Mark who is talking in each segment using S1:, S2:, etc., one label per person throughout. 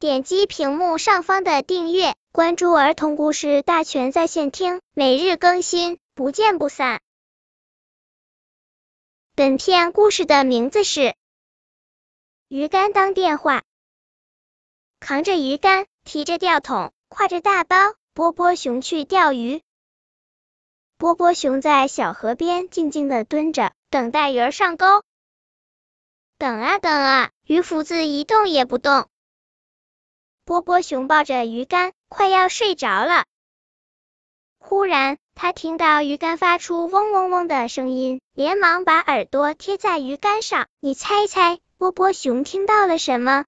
S1: 点击屏幕上方的订阅，关注儿童故事大全在线听，每日更新，不见不散。本片故事的名字是《鱼竿当电话》。扛着鱼竿，提着钓桶，挎着大包，波波熊去钓鱼。波波熊在小河边静静的蹲着，等待鱼儿上钩。等啊等啊，鱼福子一动也不动。波波熊抱着鱼竿，快要睡着了。忽然，他听到鱼竿发出嗡嗡嗡的声音，连忙把耳朵贴在鱼竿上。你猜猜，波波熊听到了什么？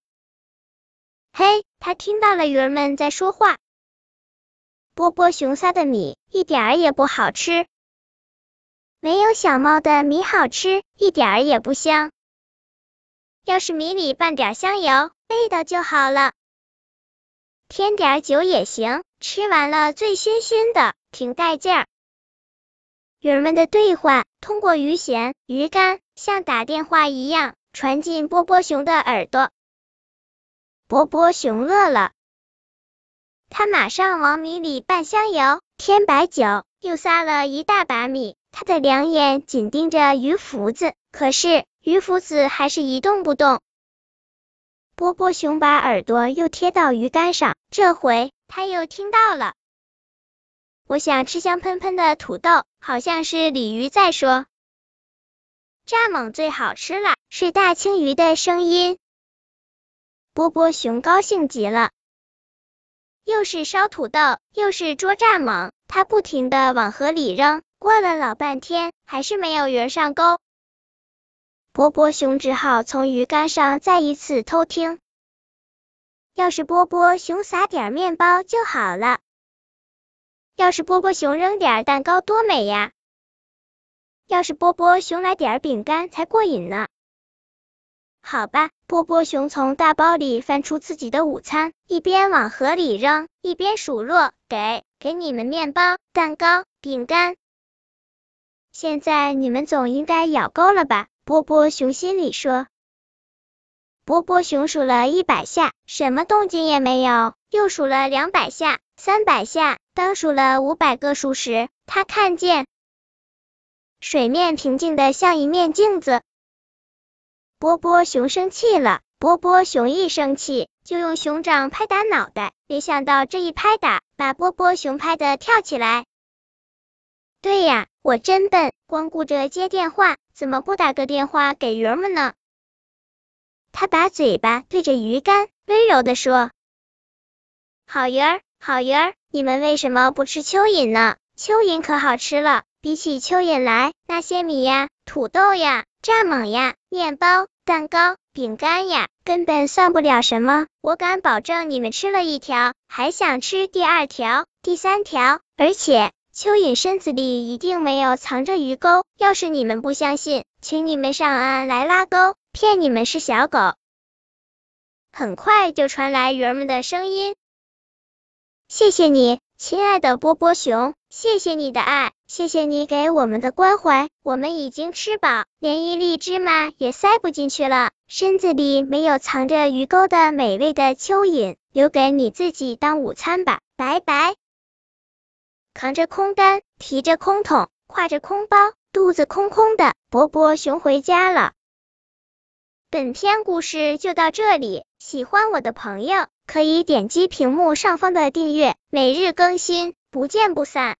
S1: 嘿，他听到了鱼儿们在说话。波波熊撒的米一点儿也不好吃，没有小猫的米好吃，一点儿也不香。要是米里拌点香油，味道就好了。添点酒也行，吃完了醉醺醺的，挺带劲儿。鱼儿们的对话通过鱼弦、鱼竿，像打电话一样传进波波熊的耳朵。波波熊乐了。他马上往米里拌香油，添白酒，又撒了一大把米。他的两眼紧盯着鱼福子，可是鱼福子还是一动不动。波波熊把耳朵又贴到鱼竿上，这回他又听到了。我想吃香喷喷的土豆，好像是鲤鱼在说。蚱蜢最好吃了，是大青鱼的声音。波波熊高兴极了。又是烧土豆，又是捉蚱蜢，他不停的往河里扔，过了老半天，还是没有鱼上钩。波波熊只好从鱼竿上再一次偷听。要是波波熊撒点面包就好了。要是波波熊扔点蛋糕多美呀！要是波波熊来点饼干才过瘾呢。好吧，波波熊从大包里翻出自己的午餐，一边往河里扔，一边数落：“给，给你们面包、蛋糕、饼干。现在你们总应该咬够了吧？”波波熊心里说。波波熊数了一百下，什么动静也没有，又数了两百下、三百下，当数了五百个数时，他看见水面平静的像一面镜子。波波熊生气了，波波熊一生气就用熊掌拍打脑袋，没想到这一拍打把波波熊拍得跳起来。对呀，我真笨，光顾着接电话，怎么不打个电话给鱼儿们呢？他把嘴巴对着鱼竿，温柔的说：“好鱼儿，好鱼儿，你们为什么不吃蚯蚓呢？蚯蚓可好吃了，比起蚯蚓来，那些米呀、土豆呀。”蚱蜢呀，面包、蛋糕、饼干呀，根本算不了什么。我敢保证，你们吃了一条，还想吃第二条、第三条。而且，蚯蚓身子里一定没有藏着鱼钩。要是你们不相信，请你们上岸来拉钩，骗你们是小狗。很快就传来鱼儿们的声音：“谢谢你。”亲爱的波波熊，谢谢你的爱，谢谢你给我们的关怀。我们已经吃饱，连一粒芝麻也塞不进去了，身子里没有藏着鱼钩的美味的蚯蚓，留给你自己当午餐吧，拜拜。扛着空担，提着空桶，挎着空包，肚子空空的，波波熊回家了。本篇故事就到这里，喜欢我的朋友可以点击屏幕上方的订阅，每日更新，不见不散。